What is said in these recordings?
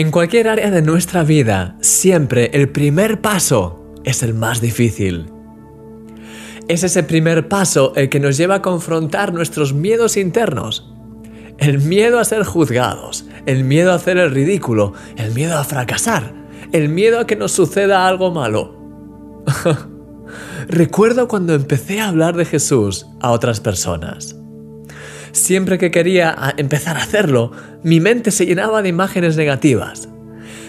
En cualquier área de nuestra vida, siempre el primer paso es el más difícil. Es ese primer paso el que nos lleva a confrontar nuestros miedos internos. El miedo a ser juzgados, el miedo a hacer el ridículo, el miedo a fracasar, el miedo a que nos suceda algo malo. Recuerdo cuando empecé a hablar de Jesús a otras personas. Siempre que quería empezar a hacerlo, mi mente se llenaba de imágenes negativas.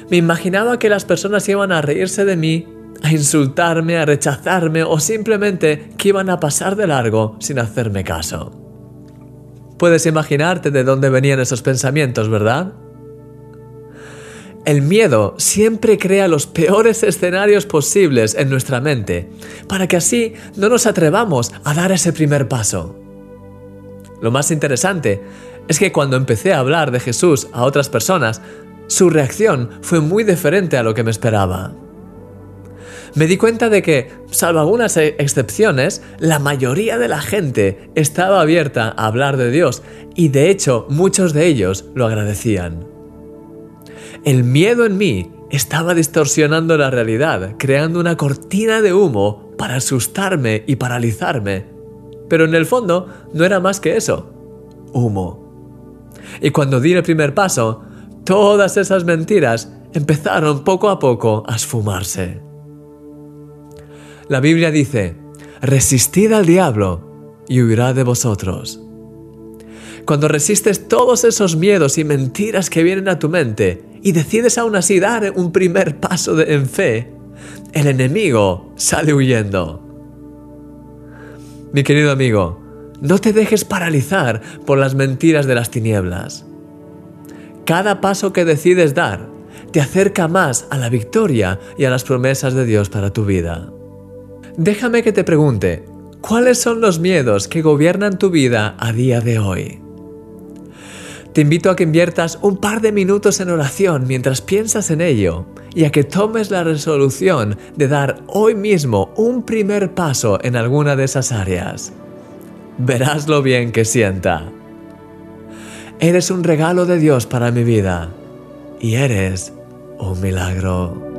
Me imaginaba que las personas iban a reírse de mí, a insultarme, a rechazarme o simplemente que iban a pasar de largo sin hacerme caso. Puedes imaginarte de dónde venían esos pensamientos, ¿verdad? El miedo siempre crea los peores escenarios posibles en nuestra mente, para que así no nos atrevamos a dar ese primer paso. Lo más interesante es que cuando empecé a hablar de Jesús a otras personas, su reacción fue muy diferente a lo que me esperaba. Me di cuenta de que, salvo algunas e-, excepciones, la mayoría de la gente estaba abierta a hablar de Dios y de hecho muchos de ellos lo agradecían. El miedo en mí estaba distorsionando la realidad, creando una cortina de humo para asustarme y paralizarme pero en el fondo no era más que eso, humo. Y cuando di el primer paso, todas esas mentiras empezaron poco a poco a esfumarse. La Biblia dice, resistid al diablo y huirá de vosotros. Cuando resistes todos esos miedos y mentiras que vienen a tu mente y decides aún así dar un primer paso en fe, el enemigo sale huyendo. Mi querido amigo, no te dejes paralizar por las mentiras de las tinieblas. Cada paso que decides dar te acerca más a la victoria y a las promesas de Dios para tu vida. Déjame que te pregunte, ¿cuáles son los miedos que gobiernan tu vida a día de hoy? Te invito a que inviertas un par de minutos en oración mientras piensas en ello y a que tomes la resolución de dar hoy mismo un primer paso en alguna de esas áreas. Verás lo bien que sienta. Eres un regalo de Dios para mi vida y eres un milagro.